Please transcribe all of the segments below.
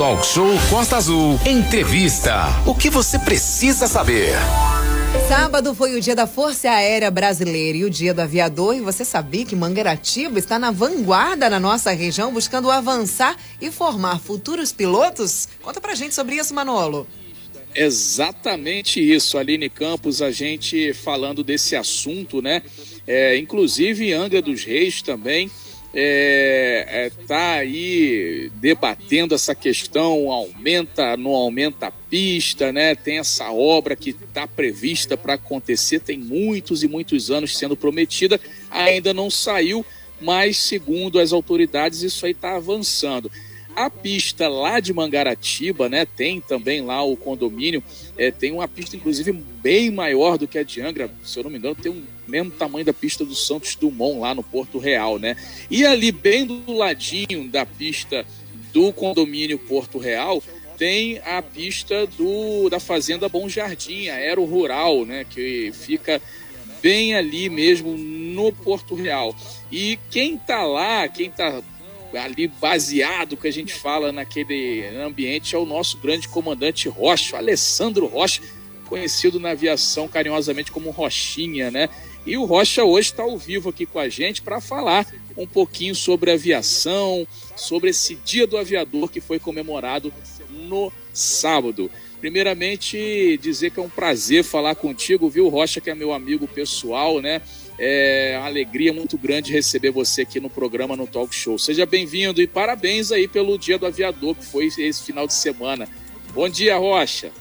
Talk Show Costa Azul. Entrevista. O que você precisa saber? Sábado foi o dia da Força Aérea Brasileira e o dia do aviador. E você sabia que Mangaratiba está na vanguarda na nossa região, buscando avançar e formar futuros pilotos? Conta pra gente sobre isso, Manolo. Exatamente isso, Aline Campos, a gente falando desse assunto, né? É, inclusive Angra dos Reis também é, é, tá aí debatendo essa questão, aumenta, não aumenta a pista, né? Tem essa obra que está prevista para acontecer, tem muitos e muitos anos sendo prometida, ainda não saiu, mas segundo as autoridades isso aí está avançando. A pista lá de Mangaratiba, né? Tem também lá o condomínio, é, tem uma pista inclusive bem maior do que a de Angra, se eu não me engano, tem um mesmo tamanho da pista do Santos Dumont lá no Porto Real, né? E ali bem do ladinho da pista do condomínio Porto Real tem a pista do da Fazenda Bom Jardim, Aero Rural, né, que fica bem ali mesmo no Porto Real. E quem tá lá, quem tá ali baseado que a gente fala naquele ambiente é o nosso grande comandante Rocha, Alessandro Rocha, conhecido na aviação carinhosamente como Rochinha, né? E o Rocha hoje está ao vivo aqui com a gente para falar um pouquinho sobre aviação, sobre esse Dia do Aviador que foi comemorado no sábado. Primeiramente, dizer que é um prazer falar contigo, viu, Rocha, que é meu amigo pessoal, né? É uma alegria muito grande receber você aqui no programa no Talk Show. Seja bem-vindo e parabéns aí pelo Dia do Aviador, que foi esse final de semana. Bom dia, Rocha.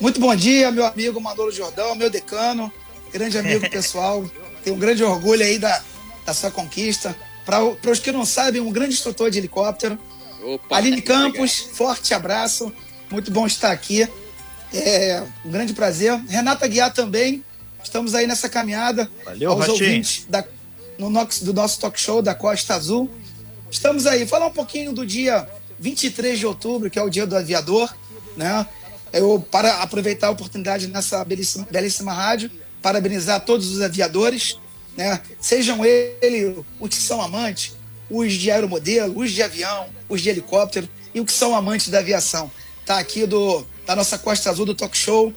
Muito bom dia, meu amigo Manolo Jordão, meu decano grande amigo pessoal. Tenho um grande orgulho aí da, da sua conquista. Para os que não sabem, um grande instrutor de helicóptero. Opa, Aline Campos, legal. forte abraço. Muito bom estar aqui. É um grande prazer. Renata Guiar também. Estamos aí nessa caminhada. Valeu, aos ouvintes da, no nosso, do nosso talk show da Costa Azul. Estamos aí. Falar um pouquinho do dia 23 de outubro, que é o dia do aviador. Né? Eu, para aproveitar a oportunidade nessa belíssima, belíssima rádio, parabenizar todos os aviadores, né? sejam eles os que são amantes, os de aeromodelo, os de avião, os de helicóptero e os que são amantes da aviação. Tá aqui do, da nossa Costa Azul do Talk Show.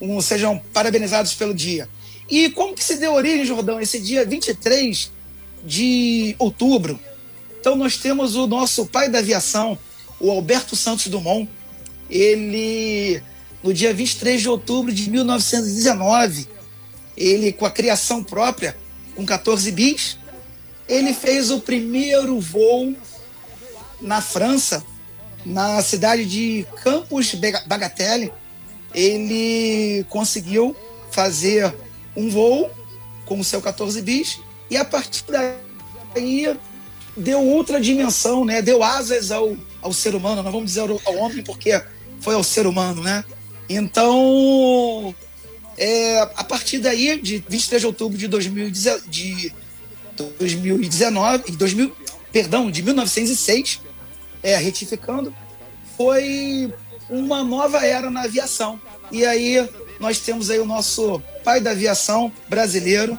Um, sejam parabenizados pelo dia. E como que se deu origem, Jordão, esse dia 23 de outubro? Então nós temos o nosso pai da aviação, o Alberto Santos Dumont. Ele, no dia 23 de outubro de 1919, ele com a criação própria, com 14 bis, ele fez o primeiro voo na França, na cidade de Campos Bagatelle. Ele conseguiu fazer um voo com o seu 14 bis e a partir daí deu outra dimensão, né? Deu asas ao, ao ser humano, não vamos dizer ao, homem porque foi ao ser humano, né? Então, é, a partir daí, de 23 de outubro de, 2019, de 2019, 2000, perdão, de 1906, é, retificando, foi uma nova era na aviação. E aí nós temos aí o nosso pai da aviação brasileiro,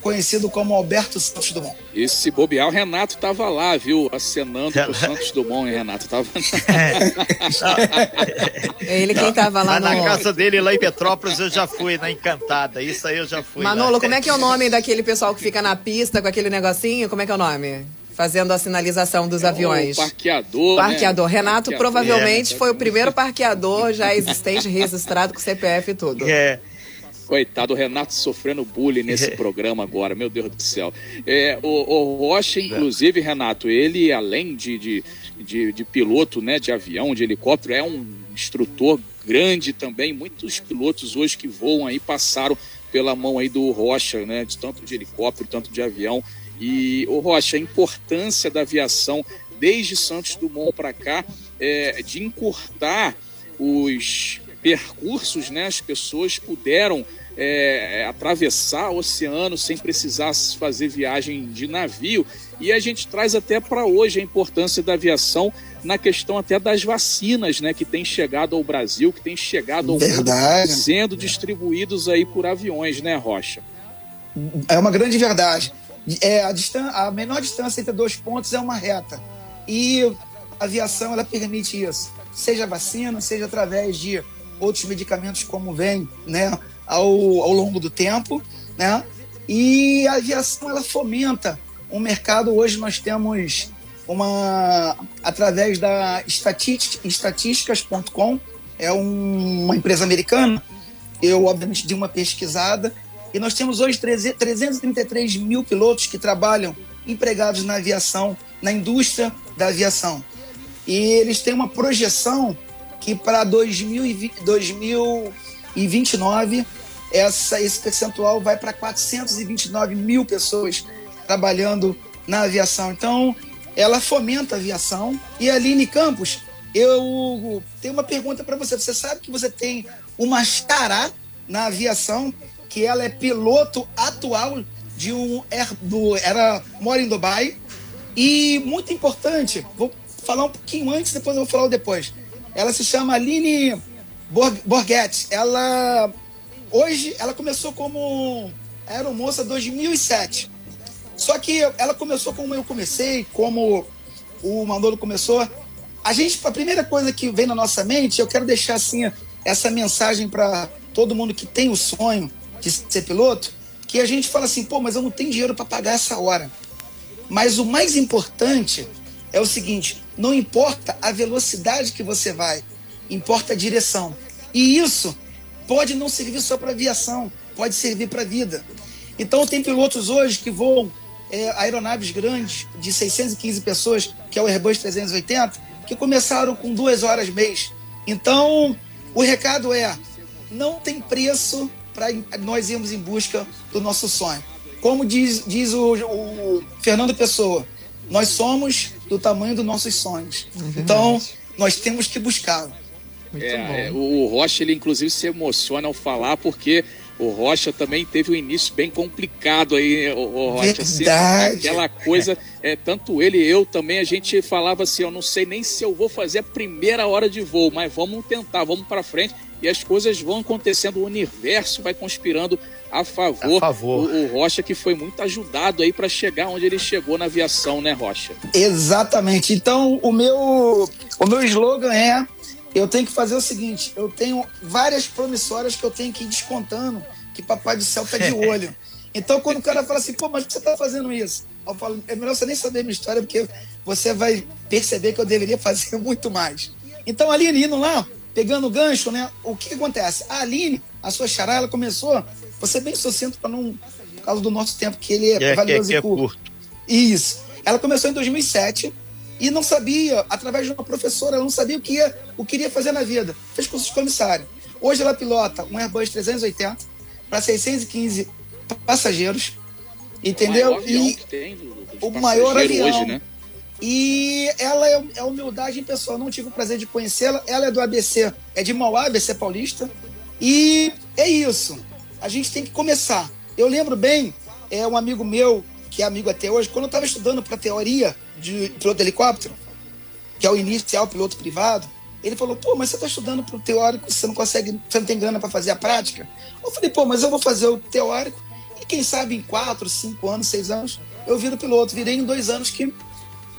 conhecido como Alberto Santos Dumont. E se bobear, o Renato tava lá, viu? Acenando pro Santos Dumont, hein, Renato? Tava... é ele quem tava lá no... na casa dele, lá em Petrópolis, eu já fui, na Encantada. Isso aí eu já fui. Manolo, lá. como é que é o nome daquele pessoal que fica na pista com aquele negocinho? Como é que é o nome? Fazendo a sinalização dos é aviões. parqueador. Parqueador. Né? Renato parqueador. provavelmente é, foi o primeiro parqueador já existente, registrado com CPF e tudo. É. Coitado, o Renato sofrendo bullying nesse programa agora, meu Deus do céu. É, o, o Rocha, inclusive, Renato, ele, além de, de, de, de, piloto né, de avião, de helicóptero, é um instrutor grande também. Muitos pilotos hoje que voam aí passaram pela mão aí do Rocha, né, de tanto de helicóptero, tanto de avião. E, o Rocha, a importância da aviação desde Santos Dumont para cá, é, de encurtar os percursos, né, as pessoas puderam é, atravessar o oceano sem precisar fazer viagem de navio. E a gente traz até para hoje a importância da aviação na questão até das vacinas, né, que tem chegado ao Brasil, que tem chegado ao verdade. mundo, sendo distribuídos aí por aviões, né, Rocha? É uma grande verdade. É, a, distan a menor distância entre dois pontos é uma reta. E a aviação ela permite isso, seja vacina, seja através de outros medicamentos como vem, né, ao, ao longo do tempo, né? E a aviação ela fomenta um mercado. Hoje nós temos uma através da estatísticas.com, é um, uma empresa americana. Eu obviamente dei uma pesquisada e nós temos hoje 333 mil pilotos que trabalham empregados na aviação, na indústria da aviação. E eles têm uma projeção que para 2029 essa, esse percentual vai para 429 mil pessoas trabalhando na aviação. Então, ela fomenta a aviação. E Aline Campos, eu tenho uma pergunta para você. Você sabe que você tem uma xará na aviação, que ela é piloto atual de um do era mora em Dubai. E muito importante, vou falar um pouquinho antes, depois eu vou falar depois. Ela se chama Aline Borghetti. Ela Hoje, ela começou como aeromoça 2007. Só que ela começou como eu comecei, como o Manolo começou. A gente, a primeira coisa que vem na nossa mente, eu quero deixar assim essa mensagem para todo mundo que tem o sonho de ser piloto, que a gente fala assim, pô, mas eu não tenho dinheiro para pagar essa hora. Mas o mais importante é o seguinte: não importa a velocidade que você vai, importa a direção. E isso pode não servir só para aviação, pode servir para a vida. Então, tem pilotos hoje que voam é, aeronaves grandes, de 615 pessoas, que é o Airbus 380, que começaram com duas horas mês. Então, o recado é: não tem preço para nós irmos em busca do nosso sonho. Como diz, diz o, o Fernando Pessoa, nós somos do tamanho dos nossos sonhos. É então, nós temos que buscá-lo. É, é o Rocha, ele inclusive se emociona ao falar, porque o Rocha também teve um início bem complicado aí, o, o Rocha. Assim, Verdade. Assim, aquela coisa, é, tanto ele e eu também, a gente falava assim, eu não sei nem se eu vou fazer a primeira hora de voo, mas vamos tentar, vamos para frente. E as coisas vão acontecendo, o universo vai conspirando a favor. A favor. O, o Rocha que foi muito ajudado aí para chegar onde ele chegou na aviação, né, Rocha? Exatamente. Então, o meu, o meu slogan é eu tenho que fazer o seguinte: eu tenho várias promissórias que eu tenho que ir descontando, que Papai do Céu tá de olho. Então, quando o cara fala assim, pô, mas por que você tá fazendo isso? Eu falo, é melhor você nem saber a minha história, porque você vai perceber que eu deveria fazer muito mais. Então, a Aline indo lá, pegando o gancho, né? O que, que acontece? A Aline, a sua xará, ela começou, você bem sucinto para não. Por causa do nosso tempo, que ele é, é valioso que é, e curto. curto. Isso. Ela começou em 2007 e não sabia, através de uma professora, ela não sabia o que, ia, o que iria fazer na vida. Fez curso de comissário. Hoje ela pilota um Airbus 380 para 615 passageiros, entendeu? O maior e tem do, do o maior avião. Hoje, né? E ela é, é humildade em pessoa. Não tive o prazer de conhecê-la. Ela é do ABC, é de Mauá, ABC Paulista. E é isso. A gente tem que começar. Eu lembro bem, é um amigo meu que é amigo até hoje, quando eu estava estudando para teoria de piloto de helicóptero, que é o inicial piloto privado, ele falou, pô, mas você está estudando para o teórico, você não consegue, você não tem grana para fazer a prática? Eu falei, pô, mas eu vou fazer o teórico e quem sabe em quatro, cinco anos, seis anos, eu viro piloto. Virei em dois anos que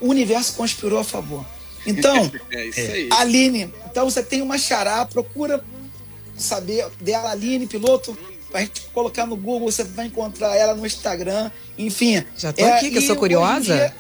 o universo conspirou a favor. Então, é Aline, então você tem uma xará, procura saber dela, Aline, piloto a gente colocar no Google, você vai encontrar ela no Instagram, enfim. Já tô é, aqui, que eu sou curiosa. Dia,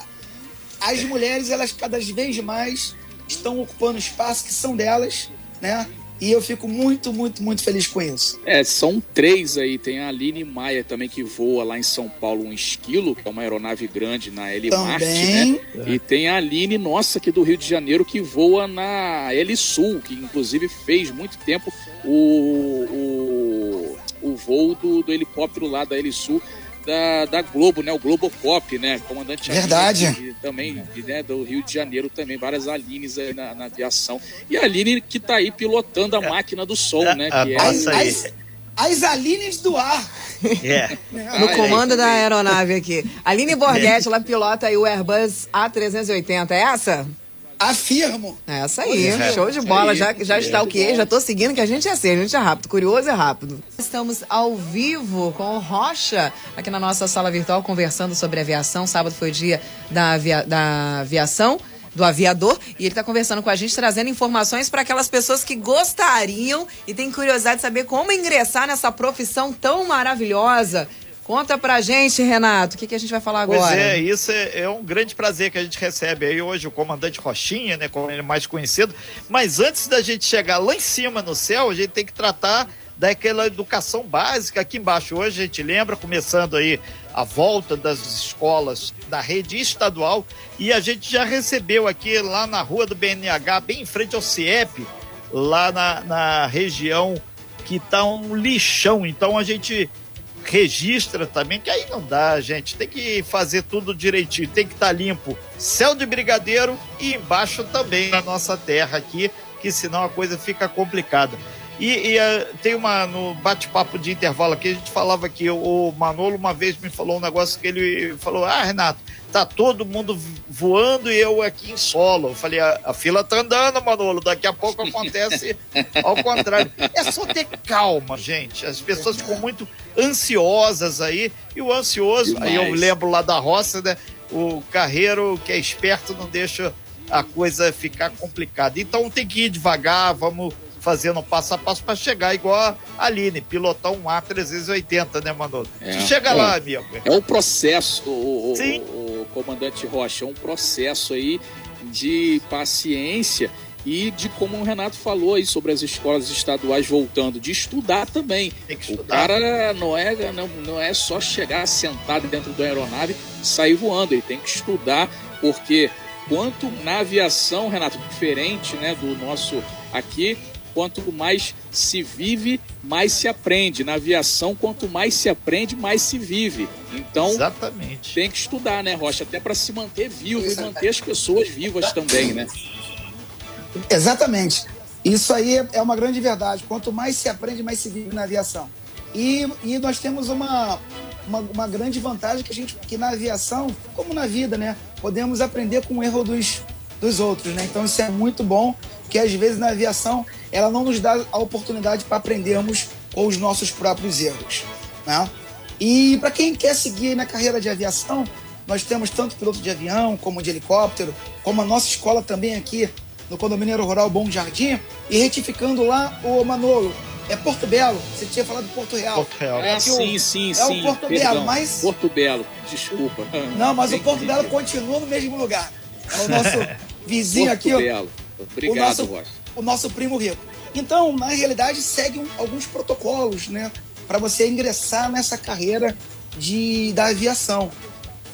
as mulheres, elas cada vez mais estão ocupando espaço que são delas, né? E eu fico muito, muito, muito feliz com isso. É, são três aí. Tem a Aline Maia também que voa lá em São Paulo um esquilo, que é uma aeronave grande na Marte, né? E tem a Aline, nossa, aqui do Rio de Janeiro, que voa na Sul, que inclusive fez muito tempo o, o o voo do, do helicóptero lá da Helisul da, da Globo, né? O Globocop, né? Comandante Verdade. Aline, também né? do Rio de Janeiro também, várias Alines aí na, na aviação. E a Aline que tá aí pilotando a é. máquina do som, né? Que é, as, as, as Alines do ar. É. No comando da aeronave aqui. Aline Borghetti, ela pilota aí o Airbus A380, é essa? Afirmo. É essa aí, é. show de bola. Já, já está o que? Já tô seguindo que a gente é assim, a gente é rápido, curioso é rápido. Estamos ao vivo com o Rocha aqui na nossa sala virtual conversando sobre aviação. Sábado foi o dia da, avia, da aviação. do aviador. E ele está conversando com a gente, trazendo informações para aquelas pessoas que gostariam e têm curiosidade de saber como ingressar nessa profissão tão maravilhosa. Conta pra gente, Renato, o que, que a gente vai falar agora? Pois é, isso é, é, um grande prazer que a gente recebe aí hoje o comandante Rochinha, né, como ele é mais conhecido. Mas antes da gente chegar lá em cima no céu, a gente tem que tratar daquela educação básica aqui embaixo. Hoje a gente lembra, começando aí a volta das escolas da rede estadual, e a gente já recebeu aqui lá na rua do BNH, bem em frente ao CIEP, lá na, na região que está um lixão. Então a gente registra também, que aí não dá, gente. Tem que fazer tudo direitinho, tem que estar tá limpo. Céu de brigadeiro e embaixo também na nossa terra aqui, que senão a coisa fica complicada. E, e uh, tem uma, no bate-papo de intervalo aqui, a gente falava que o Manolo uma vez me falou um negócio que ele falou: Ah, Renato, tá todo mundo voando e eu aqui em solo. Eu falei: A, a fila tá andando, Manolo, daqui a pouco acontece ao contrário. É só ter calma, gente. As pessoas ficam muito ansiosas aí, e o ansioso, Demais. aí eu lembro lá da roça, né? O carreiro que é esperto não deixa a coisa ficar complicada. Então tem que ir devagar, vamos fazendo passo a passo para chegar igual a Aline, pilotar um A380, né, Manolo? É, chega é, lá, amigo. É um processo, o, Sim. O, o comandante Rocha, é um processo aí de paciência e de como o Renato falou aí sobre as escolas estaduais voltando, de estudar também. Estudar. O cara não é, não, não é só chegar sentado dentro da aeronave e sair voando, ele tem que estudar, porque quanto na aviação, Renato, diferente né, do nosso aqui, quanto mais se vive, mais se aprende. Na aviação, quanto mais se aprende, mais se vive. Então, Exatamente. tem que estudar, né, Rocha? Até para se manter vivo e manter as pessoas vivas também, né? Exatamente. Isso aí é uma grande verdade. Quanto mais se aprende, mais se vive na aviação. E, e nós temos uma, uma, uma, grande vantagem que a gente que na aviação, como na vida, né, podemos aprender com o erro dos, dos outros, né? Então isso é muito bom que às vezes na aviação ela não nos dá a oportunidade para aprendermos com os nossos próprios erros. Né? E para quem quer seguir na carreira de aviação, nós temos tanto piloto de avião como de helicóptero, como a nossa escola também aqui no condomínio rural Bom Jardim. E retificando lá, o Manolo, é Porto Belo. Você tinha falado Porto Real. Porto Real. É, sim, sim, é sim. É o Porto Perdão. Belo, mas. Porto Belo, desculpa. Não, mas o Porto Belo continua no mesmo lugar. É o nosso vizinho Porto aqui. Belo. Obrigado, o nosso, o nosso primo rico. Então, na realidade, segue um, alguns protocolos, né? Para você ingressar nessa carreira de, da aviação.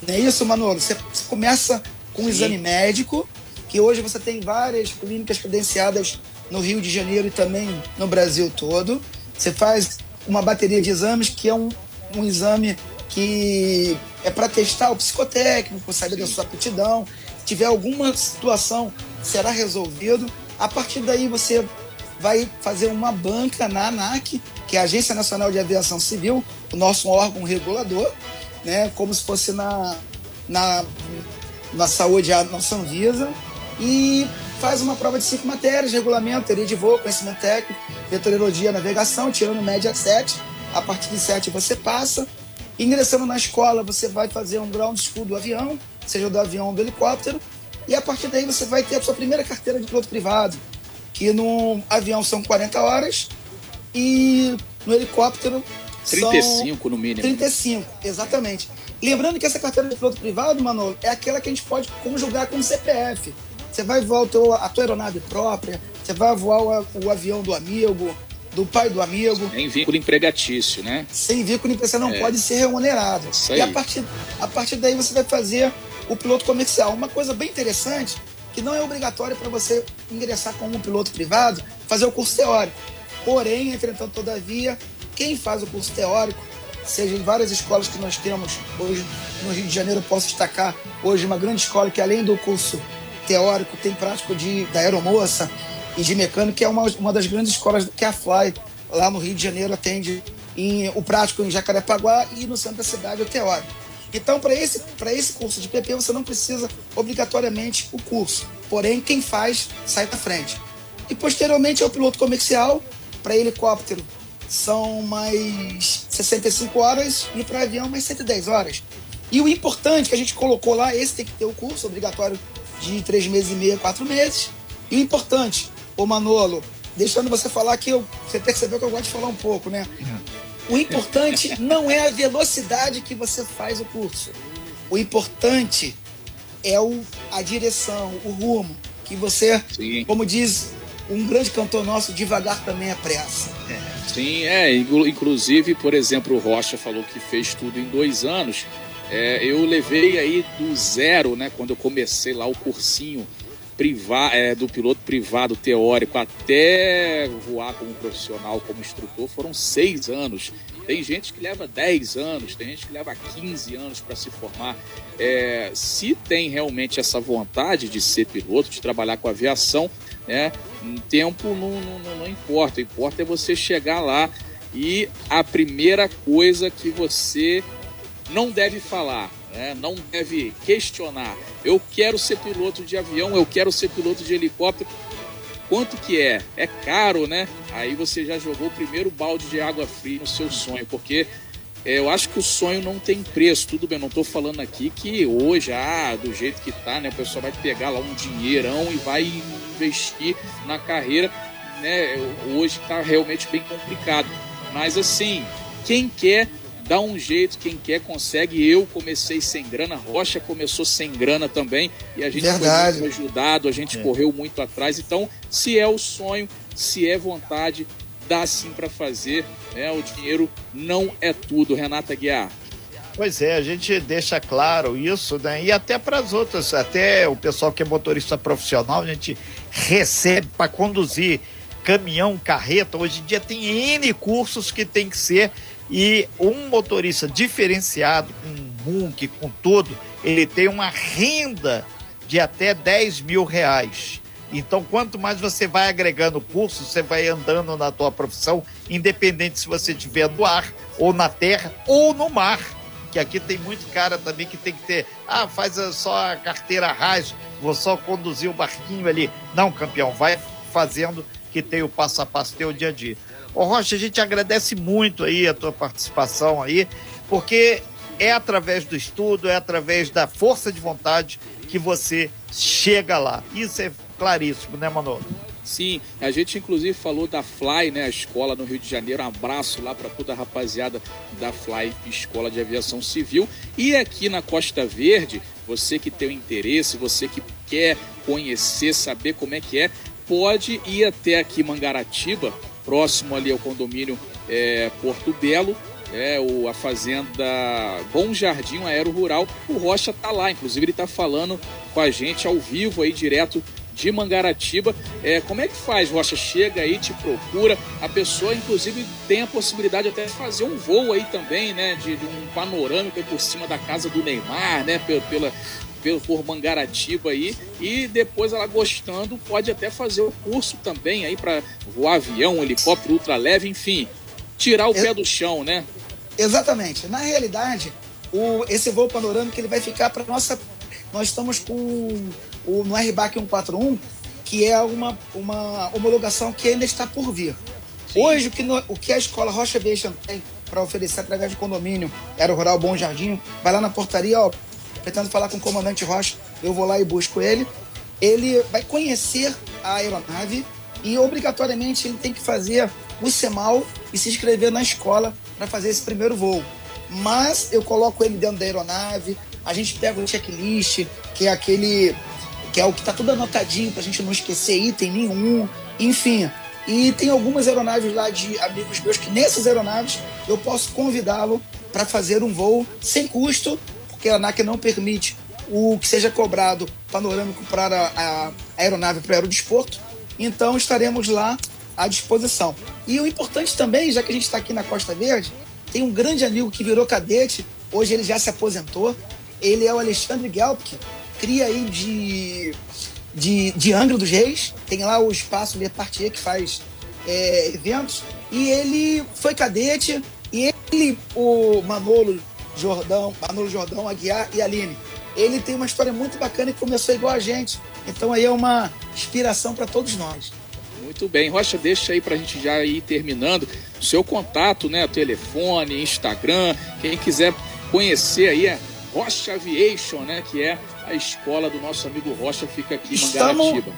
Não é isso, Manolo? Você, você começa com um exame médico, que hoje você tem várias clínicas credenciadas no Rio de Janeiro e também no Brasil todo. Você faz uma bateria de exames, que é um, um exame que é para testar o psicotécnico, saber Sim. da sua aptidão. Se tiver alguma situação será resolvido. A partir daí você vai fazer uma banca na ANAC, que é a Agência Nacional de Aviação Civil, o nosso órgão regulador, né, como se fosse na, na, na saúde, a nossa Anvisa, e faz uma prova de cinco matérias, regulamento, teoria de voo, conhecimento técnico, meteorologia, navegação, tirando média 7. A partir de 7 você passa. Ingressando na escola, você vai fazer um ground school do avião, seja do avião ou do helicóptero, e a partir daí você vai ter a sua primeira carteira de piloto privado, que no avião são 40 horas e no helicóptero 35 são no mínimo. 35, exatamente. Lembrando que essa carteira de piloto privado, Manolo, é aquela que a gente pode conjugar com o CPF. Você vai voar a tua aeronave própria, você vai voar o, o avião do amigo, do pai do amigo. Sem vínculo empregatício, né? Sem vínculo empregatício, não é. pode ser remunerado. Isso aí. E a partir, a partir daí você vai fazer o piloto comercial. Uma coisa bem interessante, que não é obrigatório para você ingressar como um piloto privado, fazer o curso teórico. Porém, entretanto, todavia, quem faz o curso teórico, seja em várias escolas que nós temos hoje no Rio de Janeiro, posso destacar hoje uma grande escola que além do curso teórico tem prático de, da aeromoça e de mecânico, que é uma, uma das grandes escolas que a Fly lá no Rio de Janeiro atende em, o prático em Jacarepaguá e no centro da cidade o teórico. Então, para esse, esse curso de PP, você não precisa obrigatoriamente o curso. Porém, quem faz sai da frente. E posteriormente é o piloto comercial. Para helicóptero são mais 65 horas e para avião mais 110 horas. E o importante que a gente colocou lá, esse tem que ter o curso obrigatório de três meses e meio, quatro meses. E importante, o Manolo, deixando você falar que eu, você percebeu que eu gosto de falar um pouco, né? O importante não é a velocidade que você faz o curso. O importante é o, a direção, o rumo. Que você, Sim. como diz um grande cantor nosso, devagar também é pressa. Sim, é. Inclusive, por exemplo, o Rocha falou que fez tudo em dois anos. É, eu levei aí do zero, né? Quando eu comecei lá o cursinho é, do piloto privado teórico até voar como profissional, como instrutor, foram seis anos. Tem gente que leva 10 anos, tem gente que leva 15 anos para se formar. É, se tem realmente essa vontade de ser piloto, de trabalhar com aviação, né, tempo não, não, não importa. O importa é você chegar lá e a primeira coisa que você não deve falar, né, não deve questionar. Eu quero ser piloto de avião, eu quero ser piloto de helicóptero quanto que é? É caro, né? Aí você já jogou o primeiro balde de água fria no seu sonho, porque é, eu acho que o sonho não tem preço. Tudo bem, não estou falando aqui que hoje, ah, do jeito que tá, né? O pessoal vai pegar lá um dinheirão e vai investir na carreira, né? Hoje está realmente bem complicado. Mas assim, quem quer dá um jeito, quem quer consegue. Eu comecei sem grana, Rocha começou sem grana também, e a gente Verdade. foi muito ajudado, a gente é. correu muito atrás. Então, se é o sonho, se é vontade, dá sim para fazer. Né? O dinheiro não é tudo. Renata Guiar. Pois é, a gente deixa claro isso, né? E até para as outras, até o pessoal que é motorista profissional, a gente recebe para conduzir caminhão, carreta. Hoje em dia tem N cursos que tem que ser e um motorista diferenciado, com MUNC, com tudo, ele tem uma renda de até 10 mil reais. Então, quanto mais você vai agregando cursos, você vai andando na tua profissão, independente se você estiver no ar, ou na terra, ou no mar. Que aqui tem muito cara também que tem que ter, ah, faz só a carteira raiz, vou só conduzir o barquinho ali. Não, campeão, vai fazendo que tem o passo a passo, tem o dia a dia. Ô Rocha, a gente agradece muito aí a tua participação aí, porque é através do estudo, é através da força de vontade que você chega lá. Isso é claríssimo, né, Manolo? Sim, a gente inclusive falou da Fly, né, a escola no Rio de Janeiro. Um abraço lá para toda a rapaziada da Fly, Escola de Aviação Civil. E aqui na Costa Verde, você que tem interesse, você que quer conhecer, saber como é que é, pode ir até aqui Mangaratiba, próximo ali ao condomínio é, Porto Belo, é, o, a fazenda Bom Jardim Aero Rural. O Rocha está lá, inclusive ele está falando com a gente ao vivo aí, direto de Mangaratiba. É, como é que faz, Rocha? Chega aí, te procura. A pessoa, inclusive, tem a possibilidade até de fazer um voo aí também, né? De, de um panorâmico por cima da casa do Neymar, né? Pela, pelo por Mangaratiba aí e depois ela gostando pode até fazer o curso também aí para voar avião, helicóptero ultraleve, enfim, tirar o pé do chão, né? Exatamente. Na realidade, o, esse voo panorâmico ele vai ficar para nossa. Nós estamos com o no RBAC 141, que é uma, uma homologação que ainda está por vir. Sim. Hoje, o que, no, o que a escola Rocha Aviation tem para oferecer através de condomínio Aero Rural Bom Jardim, vai lá na portaria, ó, pretendo falar com o comandante Rocha, eu vou lá e busco ele. Ele vai conhecer a aeronave e obrigatoriamente ele tem que fazer o CEMAL e se inscrever na escola para fazer esse primeiro voo. Mas eu coloco ele dentro da aeronave, a gente pega o checklist, que é aquele que é o que está tudo anotadinho para a gente não esquecer item nenhum, enfim. E tem algumas aeronaves lá de amigos meus que nessas aeronaves eu posso convidá-lo para fazer um voo sem custo porque a ANAC não permite o que seja cobrado panorâmico para a, a aeronave para o aerodesporto. Então estaremos lá à disposição. E o importante também, já que a gente está aqui na Costa Verde, tem um grande amigo que virou cadete, hoje ele já se aposentou. Ele é o Alexandre Gelpke, cria aí de, de, de Angra dos Reis, tem lá o espaço Le Partier que faz é, eventos, e ele foi cadete, e ele, o Manolo Jordão, Manolo Jordão, Aguiar e Aline. Ele tem uma história muito bacana e começou igual a gente. Então aí é uma inspiração para todos nós. Muito bem, Rocha, deixa aí para a gente já ir terminando o seu contato, né? Telefone, Instagram, quem quiser conhecer aí Rocha Aviation, né? Que é a escola do nosso amigo Rocha, fica aqui em Mangaratiba.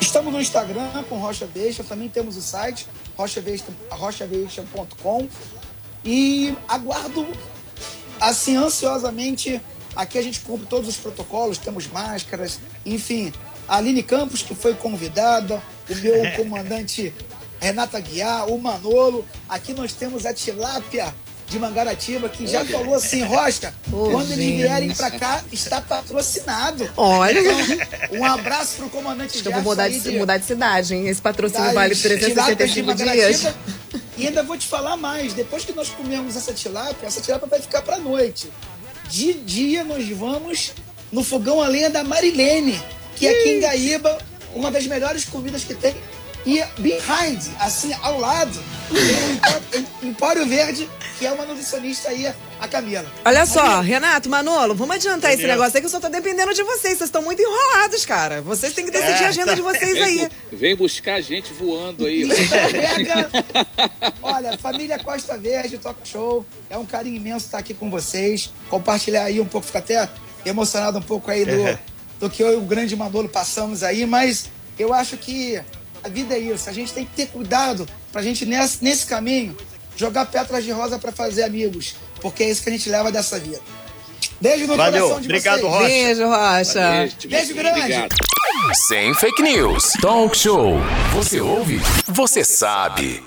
Estamos no Instagram com Rocha Aviation, também temos o site rochaaviation- rochaaviation.com e aguardo assim ansiosamente. Aqui a gente cumpre todos os protocolos, temos máscaras, enfim. A Aline Campos, que foi convidada, o meu comandante Renata Guiar, o Manolo. Aqui nós temos a Tilápia de Mangaratiba, que já falou assim, Rocha, Ô, quando eles gente. vierem pra cá, está patrocinado. Olha, Um abraço pro comandante acho que eu vou Gerson mudar aí de, mudar de cidade, hein? Esse patrocínio vale tilápias de 365 dias. E ainda vou te falar mais. Depois que nós comemos essa tilápia, essa tilápia vai ficar pra noite. De dia nós vamos no fogão a lenha da Marilene, que é aqui em Gaíba, uma das melhores comidas que tem. E behind, assim, ao lado, tem o Empório Verde, que é uma nutricionista aí, a Camila. Olha só, Renato, Manolo, vamos adiantar esse negócio aí que eu só tô dependendo de vocês. Vocês estão muito enrolados, cara. Vocês têm que decidir a agenda de vocês Vem, aí. bu- vem buscar a gente voando aí. Pega. Olha, família Costa Verde, Talk Show. É um carinho imenso estar aqui com vocês. Compartilhar aí um pouco, fico até emocionado um pouco aí do, do que eu e o grande Manolo passamos aí, mas eu acho que a vida é isso. A gente tem que ter cuidado pra gente, nesse, nesse caminho, jogar pétalas de rosa pra fazer amigos. Porque é isso que a gente leva dessa vida. Beijo no Valeu. coração de Obrigado, vocês. Rocha. Beijo, Rocha. Beijo, Beijo grande. Obrigado. Sem fake news. Talk show. Você ouve? Você sabe.